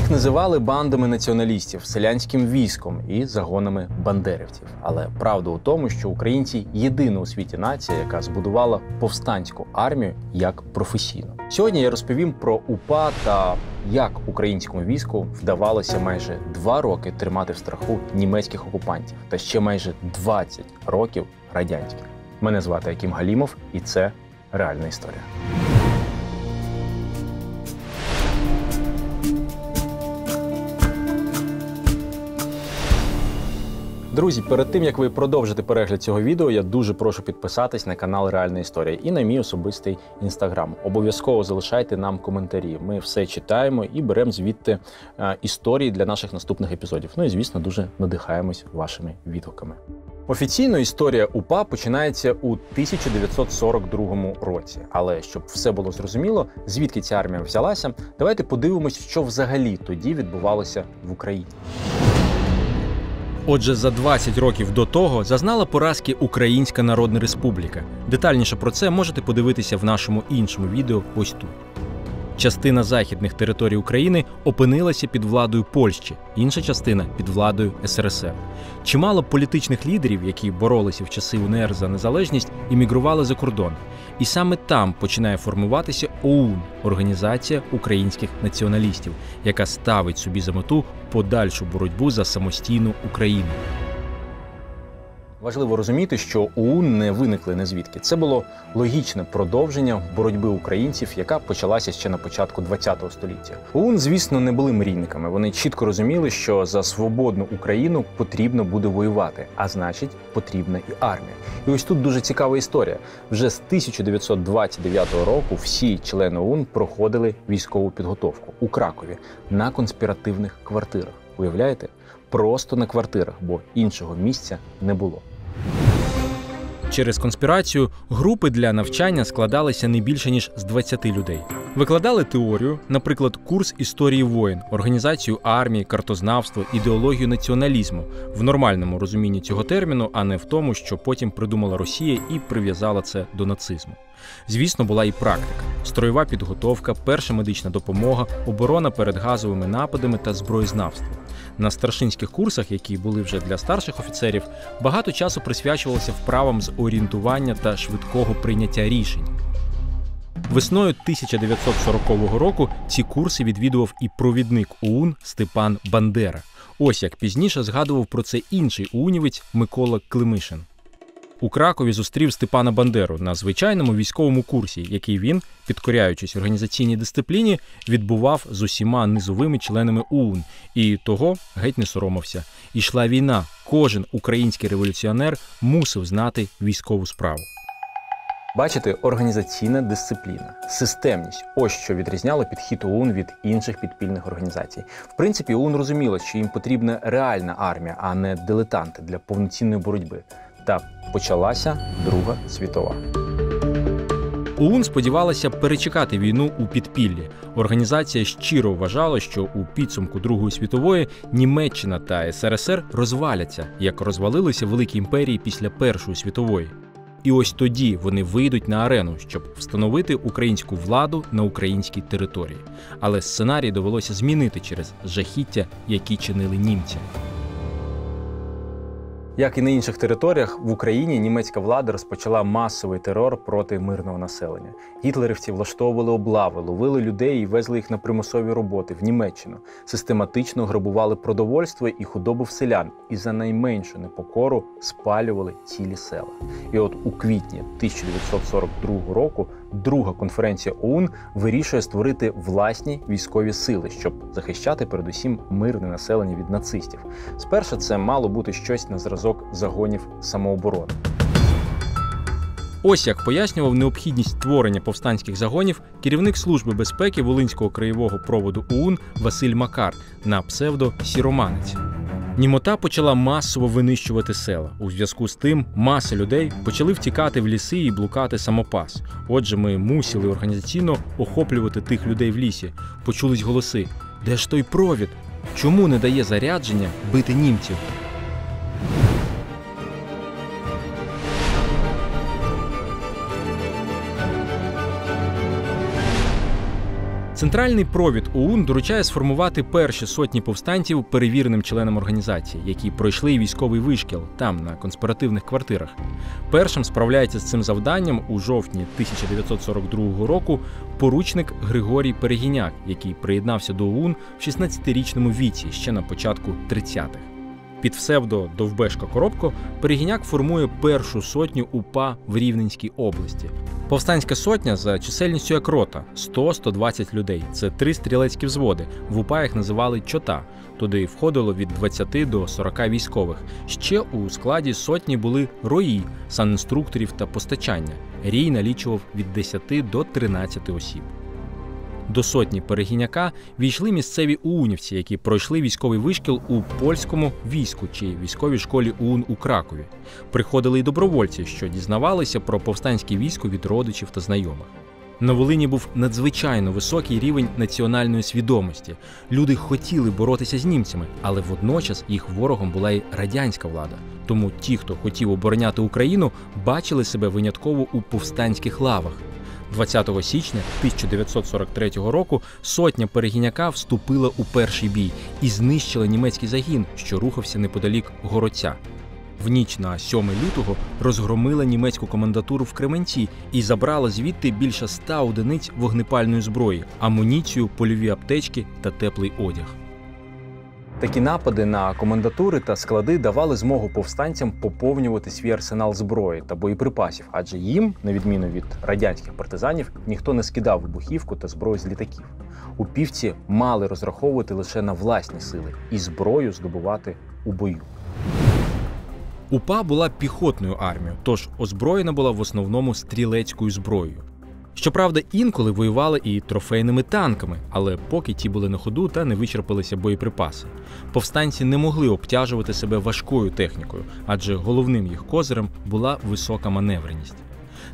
Їх називали бандами націоналістів, селянським військом і загонами бандерівців. Але правда у тому, що українці єдина у світі нація, яка збудувала повстанську армію як професійну. Сьогодні я розповім про УПА та як українському війську вдавалося майже два роки тримати в страху німецьких окупантів та ще майже 20 років радянських. Мене звати Акім Галімов, і це реальна історія. Друзі, перед тим як ви продовжите перегляд цього відео, я дуже прошу підписатись на канал Реальна Історія і на мій особистий інстаграм. Обов'язково залишайте нам коментарі. Ми все читаємо і беремо звідти е, історії для наших наступних епізодів. Ну і звісно, дуже надихаємось вашими відгуками. Офіційно історія УПА починається у 1942 році. Але щоб все було зрозуміло, звідки ця армія взялася, давайте подивимось, що взагалі тоді відбувалося в Україні. Отже, за 20 років до того зазнала поразки Українська Народна Республіка. Детальніше про це можете подивитися в нашому іншому відео ось тут. Частина західних територій України опинилася під владою Польщі, інша частина під владою СРСР. Чимало політичних лідерів, які боролися в часи УНР за незалежність, іммігрували за кордон. І саме там починає формуватися ОУН Організація українських націоналістів, яка ставить собі за мету подальшу боротьбу за самостійну Україну. Важливо розуміти, що ОУН не виникли не звідки. Це було логічне продовження боротьби українців, яка почалася ще на початку ХХ століття. ОУН, звісно, не були мрійниками. Вони чітко розуміли, що за свободну Україну потрібно буде воювати, а значить, потрібна і армія. І ось тут дуже цікава історія. Вже з 1929 року всі члени ОУН проходили військову підготовку у Кракові на конспіративних квартирах. Уявляєте? Просто на квартирах, бо іншого місця не було. Через конспірацію групи для навчання складалися не більше ніж з 20 людей. Викладали теорію, наприклад, курс історії воїн, організацію армії, картознавство, ідеологію націоналізму в нормальному розумінні цього терміну, а не в тому, що потім придумала Росія і прив'язала це до нацизму. Звісно, була і практика: строєва підготовка, перша медична допомога, оборона перед газовими нападами та зброєзнавство. На старшинських курсах, які були вже для старших офіцерів, багато часу присвячувалося вправам з орієнтування та швидкого прийняття рішень. Весною 1940 року ці курси відвідував і провідник ОУН Степан Бандера. Ось як пізніше згадував про це інший уунівець Микола Климишин. У Кракові зустрів Степана Бандеру на звичайному військовому курсі, який він, підкоряючись організаційній дисципліні, відбував з усіма низовими членами ОУН і того геть не соромився. Ішла війна. Кожен український революціонер мусив знати військову справу. Бачите, організаційна дисципліна, системність ось що відрізняло підхід ОУН від інших підпільних організацій. В принципі, ОУН розуміло, що їм потрібна реальна армія, а не дилетанти для повноцінної боротьби. Та почалася Друга світова. ОУН сподівалася перечекати війну у підпіллі. Організація щиро вважала, що у підсумку Другої світової Німеччина та СРСР розваляться, як розвалилися великі імперії після Першої світової. І ось тоді вони вийдуть на арену, щоб встановити українську владу на українській території. Але сценарій довелося змінити через жахіття, які чинили німці. Як і на інших територіях, в Україні німецька влада розпочала масовий терор проти мирного населення. Гітлерівці влаштовували облави, ловили людей і везли їх на примусові роботи в Німеччину, систематично грабували продовольство і худобу в селян, і за найменшу непокору спалювали цілі села. І от у квітні 1942 року друга конференція ОУН вирішує створити власні військові сили, щоб захищати передусім мирне населення від нацистів. Спершу це мало бути щось на зразок загонів самооборони. Ось як пояснював необхідність створення повстанських загонів керівник служби безпеки Волинського краєвого проводу ОУН Василь Макар на псевдо Сіроманець. Німота почала масово винищувати села. У зв'язку з тим маса людей почали втікати в ліси і блукати самопас. Отже, ми мусили організаційно охоплювати тих людей в лісі. Почулись голоси: де ж той провід? Чому не дає зарядження бити німців? Центральний провід ОУН доручає сформувати перші сотні повстанців перевіреним членам організації, які пройшли військовий вишкіл там, на конспіративних квартирах. Першим справляється з цим завданням у жовтні 1942 року поручник Григорій Перегіняк, який приєднався до ОУН в 16-річному віці ще на початку 30-х. Під псевдо Довбешка Коробко Перегіняк формує першу сотню УПА в Рівненській області. Повстанська сотня за чисельністю як рота 100-120 людей. Це три стрілецькі взводи. В УПА їх називали чота. Туди входило від 20 до 40 військових. Ще у складі сотні були рої, санінструкторів та постачання. Рій налічував від 10 до 13 осіб. До сотні перегіняка війшли місцеві уунівці, які пройшли військовий вишкіл у польському війську чи військовій школі УУН у Кракові. Приходили й добровольці, що дізнавалися про повстанське військо від родичів та знайомих. На Волині був надзвичайно високий рівень національної свідомості. Люди хотіли боротися з німцями, але водночас їх ворогом була й радянська влада. Тому ті, хто хотів обороняти Україну, бачили себе винятково у повстанських лавах. 20 січня 1943 року сотня перегіняка вступила у перший бій і знищила німецький загін, що рухався неподалік городця. В ніч на 7 лютого розгромила німецьку комендатуру в Кременці і забрала звідти більше ста одиниць вогнепальної зброї, амуніцію, польові аптечки та теплий одяг. Такі напади на комендатури та склади давали змогу повстанцям поповнювати свій арсенал зброї та боєприпасів, адже їм, на відміну від радянських партизанів, ніхто не скидав вибухівку та зброю з літаків. Упівці мали розраховувати лише на власні сили і зброю здобувати у бою. УПА була піхотною армією, тож озброєна була в основному стрілецькою зброєю. Щоправда, інколи воювали і трофейними танками, але поки ті були на ходу та не вичерпалися боєприпаси. Повстанці не могли обтяжувати себе важкою технікою, адже головним їх козирем була висока маневреність.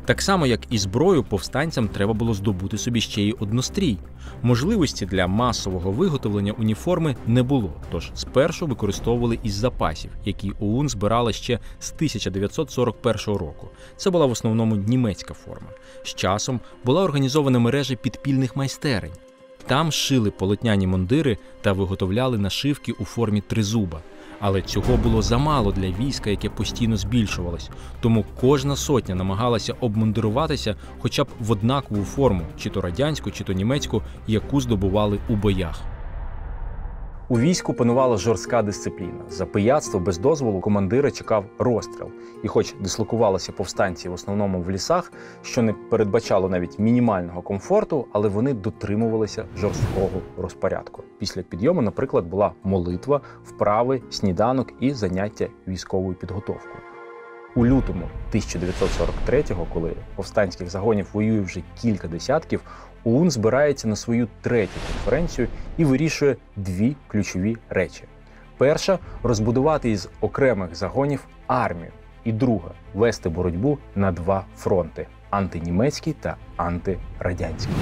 Так само, як і зброю, повстанцям треба було здобути собі ще й однострій. Можливості для масового виготовлення уніформи не було, тож спершу використовували із запасів, які ОУН збирала ще з 1941 року. Це була в основному німецька форма. З часом була організована мережа підпільних майстерень. Там шили полотняні мундири та виготовляли нашивки у формі тризуба. Але цього було замало для війська, яке постійно збільшувалось. Тому кожна сотня намагалася обмундируватися хоча б в однакову форму, чи то радянську, чи то німецьку, яку здобували у боях. У війську панувала жорстка дисципліна. За пияцтво без дозволу командира чекав розстріл. І, хоч дислокувалися повстанці в основному в лісах, що не передбачало навіть мінімального комфорту, але вони дотримувалися жорсткого розпорядку. Після підйому, наприклад, була молитва, вправи, сніданок і заняття військовою підготовкою. У лютому 1943-го, коли повстанських загонів воює вже кілька десятків, ОУН збирається на свою третю конференцію і вирішує дві ключові речі: перша розбудувати із окремих загонів армію, і друга вести боротьбу на два фронти антинімецький та антирадянський.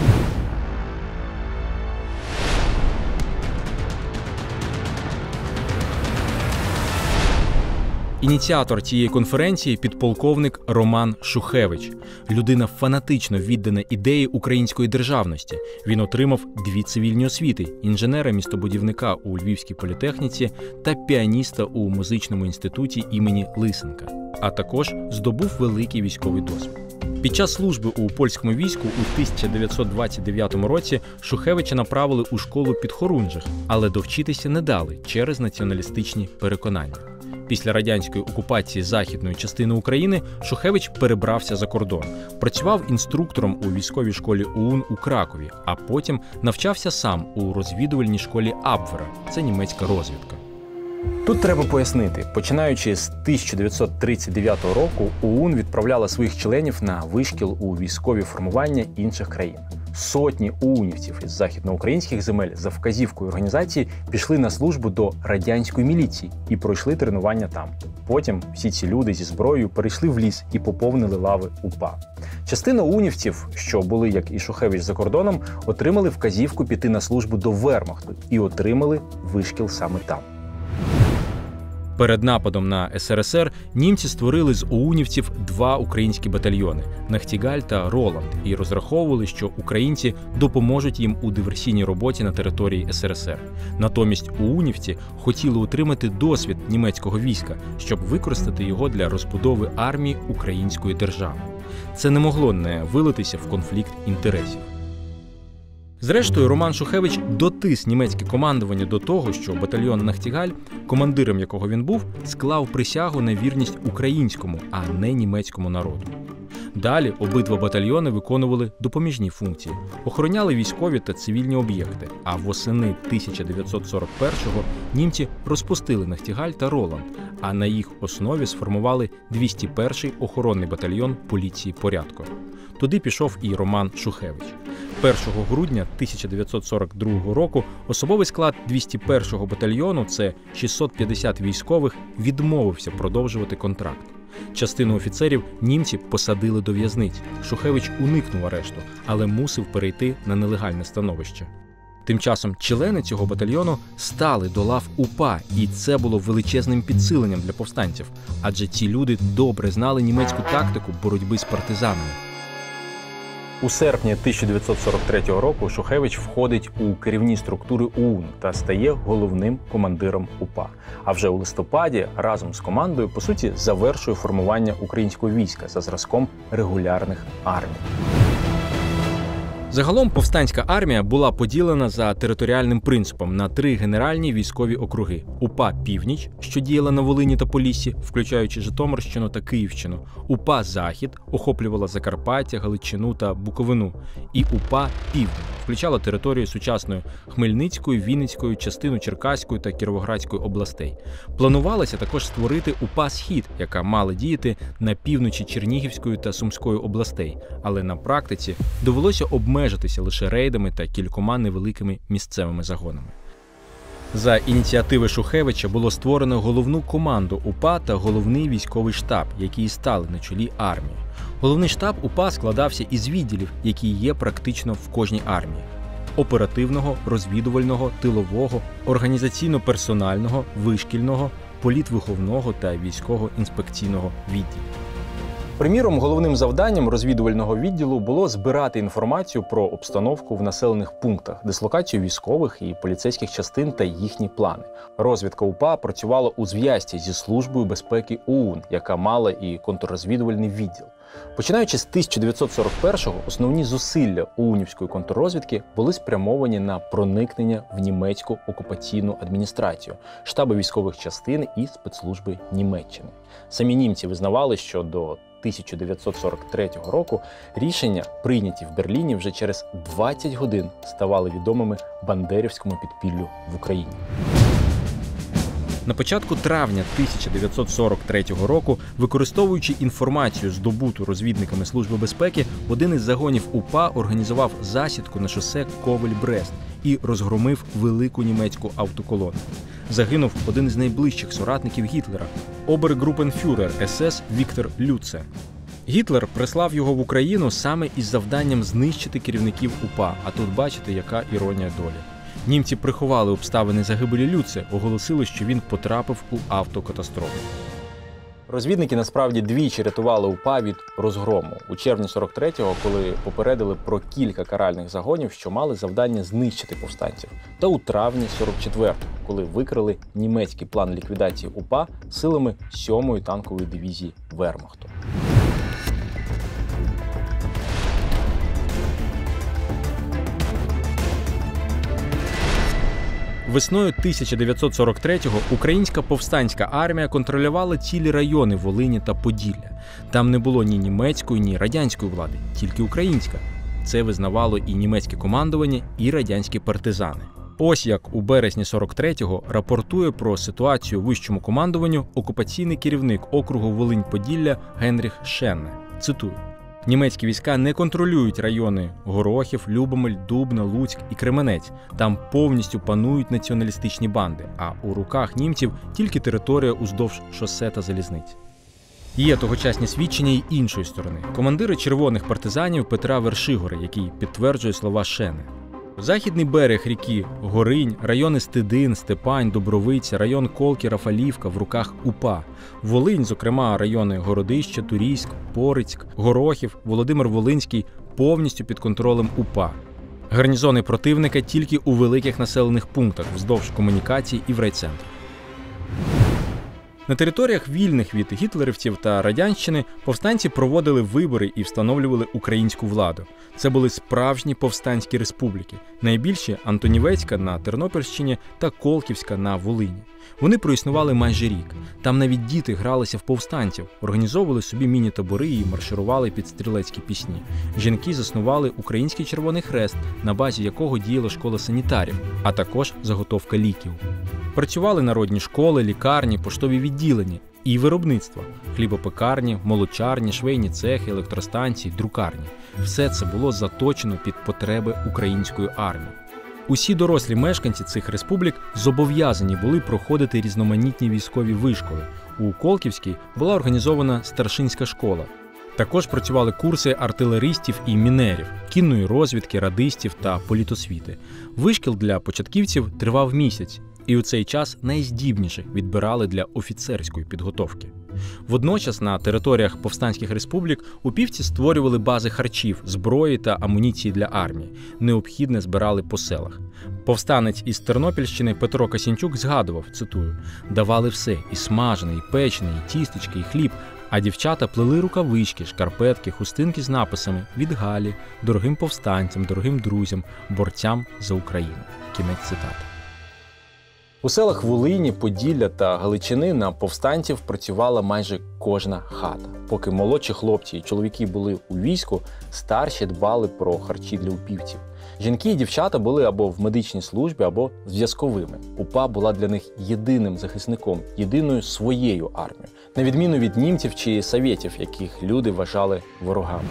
Ініціатор цієї конференції підполковник Роман Шухевич, людина фанатично віддана ідеї української державності. Він отримав дві цивільні освіти: інженера містобудівника у Львівській політехніці та піаніста у музичному інституті імені Лисенка, а також здобув великий військовий досвід. Під час служби у польському війську у 1929 році Шухевича направили у школу під Хорунжих, але довчитися не дали через націоналістичні переконання. Після радянської окупації західної частини України Шухевич перебрався за кордон, працював інструктором у військовій школі УУН у Кракові, а потім навчався сам у розвідувальній школі Абвера. Це німецька розвідка. Тут треба пояснити, починаючи з 1939 року, ОУН відправляла своїх членів на вишкіл у військові формування інших країн. Сотні уунівців із західноукраїнських земель за вказівкою організації пішли на службу до радянської міліції і пройшли тренування там. Потім всі ці люди зі зброєю перейшли в ліс і поповнили лави УПА. Частина унівців, що були як і Шухевич за кордоном, отримали вказівку піти на службу до Вермахту і отримали вишкіл саме там. Перед нападом на СРСР німці створили з оунівців два українські батальйони Нахтігаль та Роланд, і розраховували, що українці допоможуть їм у диверсійній роботі на території СРСР. Натомість оунівці хотіли отримати досвід німецького війська, щоб використати його для розбудови армії української держави. Це не могло не вилитися в конфлікт інтересів. Зрештою, Роман Шухевич дотис німецьке командування до того, що батальйон Нахтігаль, командиром якого він був, склав присягу на вірність українському, а не німецькому народу. Далі обидва батальйони виконували допоміжні функції, охороняли військові та цивільні об'єкти. А восени 1941-го німці розпустили Нахтігаль та Роланд, а на їх основі сформували 201-й охоронний батальйон поліції порядку. Туди пішов і Роман Шухевич. 1 грудня 1942 року особовий склад 201-го батальйону, це 650 військових, відмовився продовжувати контракт. Частину офіцерів німці посадили до в'язниць. Шухевич уникнув арешту, але мусив перейти на нелегальне становище. Тим часом члени цього батальйону стали до лав УПА, і це було величезним підсиленням для повстанців, адже ці люди добре знали німецьку тактику боротьби з партизанами. У серпні 1943 року Шухевич входить у керівні структури ОУН та стає головним командиром УПА. А вже у листопаді разом з командою по суті завершує формування українського війська за зразком регулярних армій. Загалом повстанська армія була поділена за територіальним принципом на три генеральні військові округи: УПА Північ, що діяла на Волині та Поліссі, включаючи Житомирщину та Київщину, УПА Захід охоплювала Закарпаття, Галичину та Буковину, і УПА Південь включала територію сучасної Хмельницької, Вінницької, частину Черкаської та Кіровоградської областей. Планувалося також створити УПА Схід, яка мала діяти на півночі Чернігівської та Сумської областей, але на практиці довелося обмежитися лише рейдами та кількома невеликими місцевими загонами. За ініціативи Шухевича було створено головну команду УПА та головний військовий штаб, які стали на чолі армії. Головний штаб УПА складався із відділів, які є практично в кожній армії: оперативного, розвідувального, тилового, організаційно-персонального, вишкільного, політвиховного та військово-інспекційного відділів. Приміром, головним завданням розвідувального відділу було збирати інформацію про обстановку в населених пунктах, дислокацію військових і поліцейських частин та їхні плани. Розвідка УПА працювала у зв'язці зі службою безпеки ОУН, яка мала і контррозвідувальний відділ. Починаючи з 1941-го, основні зусилля ОУНівської контррозвідки були спрямовані на проникнення в німецьку окупаційну адміністрацію, штаби військових частин і спецслужби Німеччини. Самі німці визнавали, що до 1943 року рішення, прийняті в Берліні, вже через 20 годин ставали відомими бандерівському підпіллю в Україні. На початку травня 1943 року, використовуючи інформацію, здобуту розвідниками Служби безпеки, один із загонів УПА організував засідку на шосе Ковель-Брест і розгромив велику німецьку автоколону. Загинув один із найближчих соратників Гітлера обергрупенфюрер СС Віктор Люце. Гітлер прислав його в Україну саме із завданням знищити керівників УПА. А тут бачите, яка іронія долі. Німці приховали обставини загибелі Люце, оголосили, що він потрапив у автокатастрофу. Розвідники насправді двічі рятували УПА від розгрому у червні 43-го, коли попередили про кілька каральних загонів, що мали завдання знищити повстанців, та у травні 44-го, коли викрили німецький план ліквідації УПА силами 7-ї танкової дивізії Вермахту. Весною 1943-го українська повстанська армія контролювала цілі райони Волині та Поділля. Там не було ні німецької, ні радянської влади, тільки українська. Це визнавало і німецьке командування, і радянські партизани. Ось як у березні 43-го рапортує про ситуацію вищому командуванню окупаційний керівник округу Волинь-Поділля Генріх Шенне. Цитую. Німецькі війська не контролюють райони Горохів, Любомель, Дубна, Луцьк і Кременець. Там повністю панують націоналістичні банди, а у руках німців тільки територія уздовж шосе та залізниць. Є тогочасні свідчення й іншої сторони. Командири червоних партизанів Петра Вершигора, який підтверджує слова Шени. Західний берег ріки Горинь, райони Стидин, Степань, Добровиця, район Колки, Рафалівка в руках УПА. Волинь, зокрема, райони Городище, Турійськ, Порицьк, Горохів, Володимир Волинський повністю під контролем УПА. Гарнізони противника тільки у великих населених пунктах вздовж комунікацій і в райцентрах. На територіях вільних від гітлерівців та радянщини повстанці проводили вибори і встановлювали українську владу. Це були справжні повстанські республіки, найбільші Антонівецька на Тернопільщині та Колківська на Волині. Вони проіснували майже рік. Там навіть діти гралися в повстанців, організовували собі міні-табори і марширували під стрілецькі пісні. Жінки заснували Український Червоний Хрест, на базі якого діяла школа санітарів, а також заготовка ліків. Працювали народні школи, лікарні, поштові відділення і виробництва хлібопекарні, молочарні, швейні цехи, електростанції, друкарні. Все це було заточено під потреби української армії. Усі дорослі мешканці цих республік зобов'язані були проходити різноманітні військові вишколи. У Колківській була організована старшинська школа. Також працювали курси артилеристів і мінерів, кінної розвідки, радистів та політосвіти. Вишкіл для початківців тривав місяць, і у цей час найздібніших відбирали для офіцерської підготовки. Водночас на територіях повстанських республік упівці створювали бази харчів, зброї та амуніції для армії, необхідне збирали по селах. Повстанець із Тернопільщини Петро Касінчук згадував: цитую: давали все: і смажене, і печене, і тістечки, і хліб. А дівчата плели рукавички, шкарпетки, хустинки з написами від Галі, дорогим повстанцям, дорогим друзям, борцям за Україну. Кінець цитати. У селах Волині, Поділля та Галичини на повстанців працювала майже кожна хата. Поки молодші хлопці і чоловіки були у війську, старші дбали про харчі для упівців. Жінки і дівчата були або в медичній службі, або зв'язковими. УПА була для них єдиним захисником, єдиною своєю армією, на відміну від німців чи совєтів, яких люди вважали ворогами.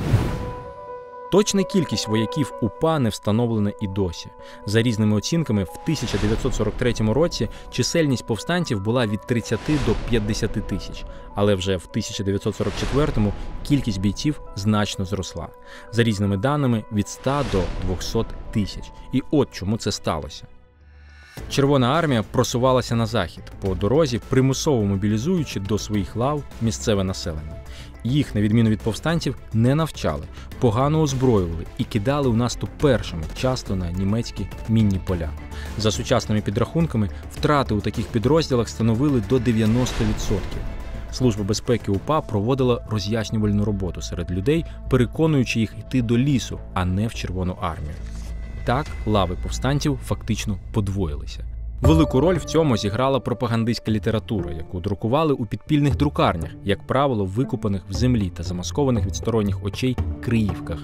Точна кількість вояків УПА не встановлена і досі. За різними оцінками, в 1943 році чисельність повстанців була від 30 до 50 тисяч, але вже в 1944-му кількість бійців значно зросла. За різними даними від 100 до 200 тисяч. І от чому це сталося. Червона армія просувалася на захід по дорозі, примусово мобілізуючи до своїх лав місцеве населення. Їх, на відміну від повстанців, не навчали, погано озброювали і кидали у наступ першими, часто на німецькі мінні поля. За сучасними підрахунками, втрати у таких підрозділах становили до 90%. Служба безпеки УПА проводила роз'яснювальну роботу серед людей, переконуючи їх йти до лісу, а не в Червону армію. Так лави повстанців фактично подвоїлися. Велику роль в цьому зіграла пропагандистська література, яку друкували у підпільних друкарнях, як правило, викупаних в землі та замаскованих від сторонніх очей криївках.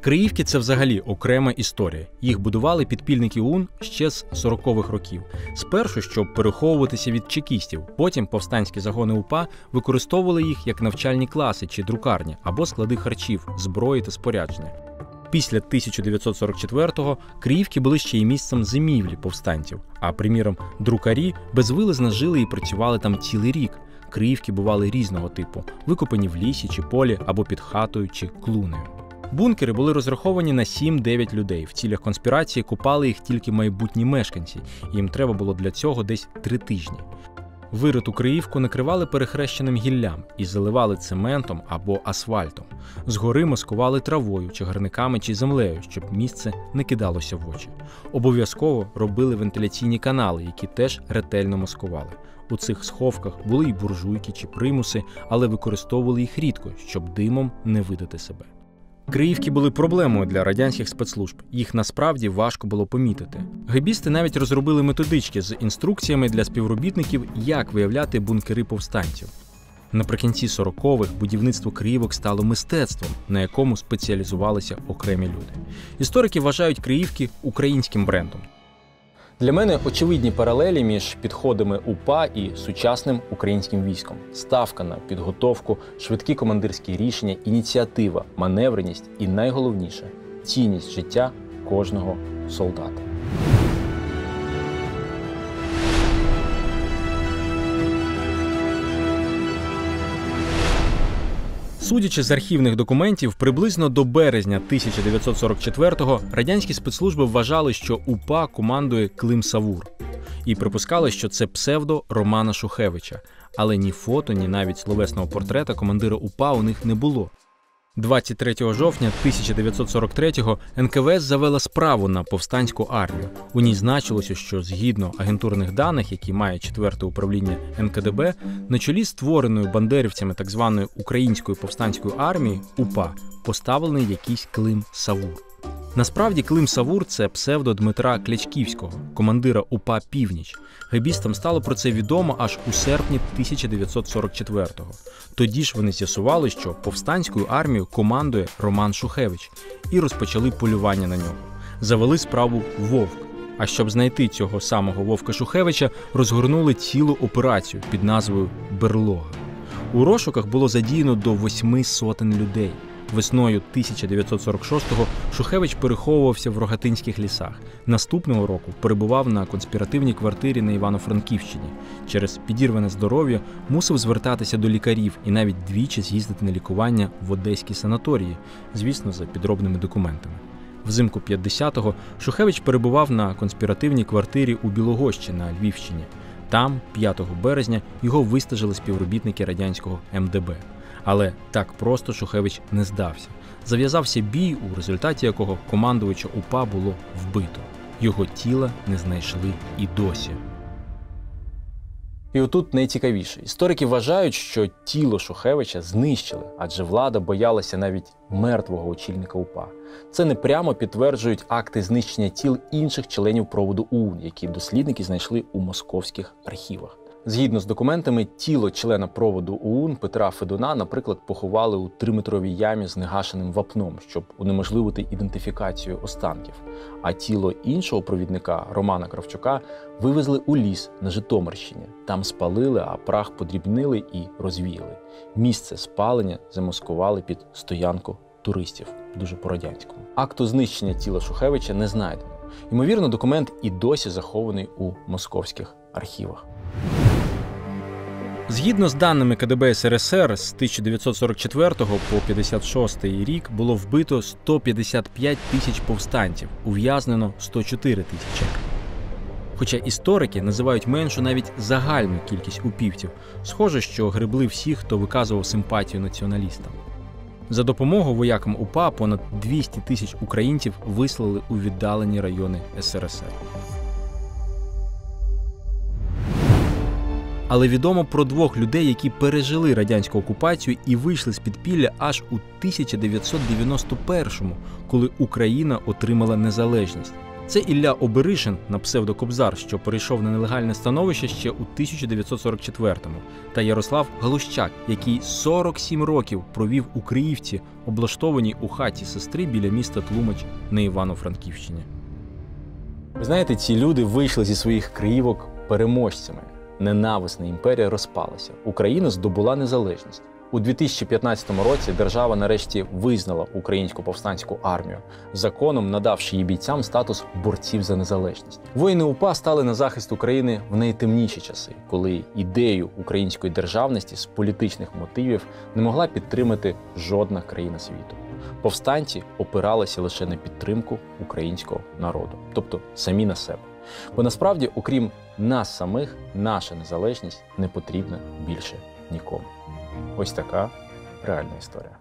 Криївки це взагалі окрема історія. Їх будували підпільники УН ще з 40-х років. Спершу, щоб переховуватися від чекістів, потім повстанські загони УПА використовували їх як навчальні класи чи друкарні або склади харчів, зброї та спорядження. Після 1944-го Криївки були ще й місцем зимівлі повстанців. А приміром, друкарі безвилизно жили і працювали там цілий рік. Криївки бували різного типу, викопані в лісі чи полі або під хатою чи клунею. Бункери були розраховані на 7-9 людей. В цілях конспірації купали їх тільки майбутні мешканці. Їм треба було для цього десь три тижні. Вириту Криївку накривали перехрещеним гіллям і заливали цементом або асфальтом. Згори маскували травою, чагарниками чи землею, щоб місце не кидалося в очі. Обов'язково робили вентиляційні канали, які теж ретельно маскували. У цих сховках були й буржуйки чи примуси, але використовували їх рідко, щоб димом не видати себе. Криївки були проблемою для радянських спецслужб. Їх насправді важко було помітити. Гебісти навіть розробили методички з інструкціями для співробітників, як виявляти бункери повстанців. Наприкінці 40-х будівництво Криївок стало мистецтвом, на якому спеціалізувалися окремі люди. Історики вважають Криївки українським брендом. Для мене очевидні паралелі між підходами УПА і сучасним українським військом: ставка на підготовку, швидкі командирські рішення, ініціатива, маневреність і найголовніше цінність життя кожного солдата. Судячи з архівних документів, приблизно до березня 1944-го радянські спецслужби вважали, що УПА командує Клим Савур, і припускали, що це псевдо Романа Шухевича, але ні фото, ні навіть словесного портрета командира УПА у них не було. 23 жовтня 1943-го НКВС завела справу на повстанську армію. У ній значилося, що згідно агентурних даних, які має четверте управління НКДБ, на чолі створеної бандерівцями так званої української повстанської армії УПА поставлений якийсь Клим Савур. Насправді Клим Савур це псевдо Дмитра Клячківського, командира УПА Північ. Гебістам стало про це відомо аж у серпні 1944-го. Тоді ж вони з'ясували, що повстанською армією командує Роман Шухевич, і розпочали полювання на нього. Завели справу Вовк. А щоб знайти цього самого Вовка Шухевича, розгорнули цілу операцію під назвою Берлога. У розшуках було задіяно до восьми сотень людей. Весною 1946-го Шухевич переховувався в Рогатинських лісах. Наступного року перебував на конспіративній квартирі на Івано-Франківщині. Через підірване здоров'я мусив звертатися до лікарів і навіть двічі з'їздити на лікування в одеській санаторії, звісно, за підробними документами. Взимку 50-го Шухевич перебував на конспіративній квартирі у Білогощі на Львівщині. Там, 5 березня, його вистежили співробітники радянського МДБ. Але так просто Шухевич не здався. Зав'язався бій, у результаті якого командувача УПА було вбито. Його тіла не знайшли і досі. І отут найцікавіше. Історики вважають, що тіло Шухевича знищили, адже влада боялася навіть мертвого очільника УПА. Це не прямо підтверджують акти знищення тіл інших членів проводу УУН, які дослідники знайшли у московських архівах. Згідно з документами, тіло члена проводу ОУН Петра Федуна, наприклад, поховали у триметровій ямі з негашеним вапном, щоб унеможливити ідентифікацію останків. А тіло іншого провідника Романа Кравчука вивезли у ліс на Житомирщині. Там спалили, а прах подрібнили і розвіяли. Місце спалення замаскували під стоянку туристів, дуже по-радянському. Акту знищення тіла Шухевича не знайдено. Ймовірно, документ і досі захований у московських архівах. Згідно з даними КДБ СРСР, з 1944 по 56 рік було вбито 155 тисяч повстанців, ув'язнено 104 тисячі. Хоча історики називають меншу навіть загальну кількість упівців, схоже, що гребли всі, хто виказував симпатію націоналістам. За допомогою воякам УПА понад 200 тисяч українців вислали у віддалені райони СРСР. Але відомо про двох людей, які пережили радянську окупацію і вийшли з підпілля аж у 1991-му, коли Україна отримала незалежність. Це Ілля Оберишин на псевдокобзар, що перейшов на нелегальне становище ще у 1944-му, та Ярослав Галущак, який 47 років провів у Криївці, облаштованій у хаті сестри біля міста Тлумач на Івано-Франківщині. Ви знаєте, ці люди вийшли зі своїх криївок переможцями ненависна імперія розпалася. Україна здобула незалежність. У 2015 році держава нарешті визнала українську повстанську армію, законом надавши її бійцям статус борців за незалежність. Воїни УПА стали на захист України в найтемніші часи, коли ідею української державності з політичних мотивів не могла підтримати жодна країна світу. Повстанці опиралися лише на підтримку українського народу, тобто самі на себе. Бо насправді, окрім нас самих, наша незалежність не потрібна більше нікому. Ось така реальна історія.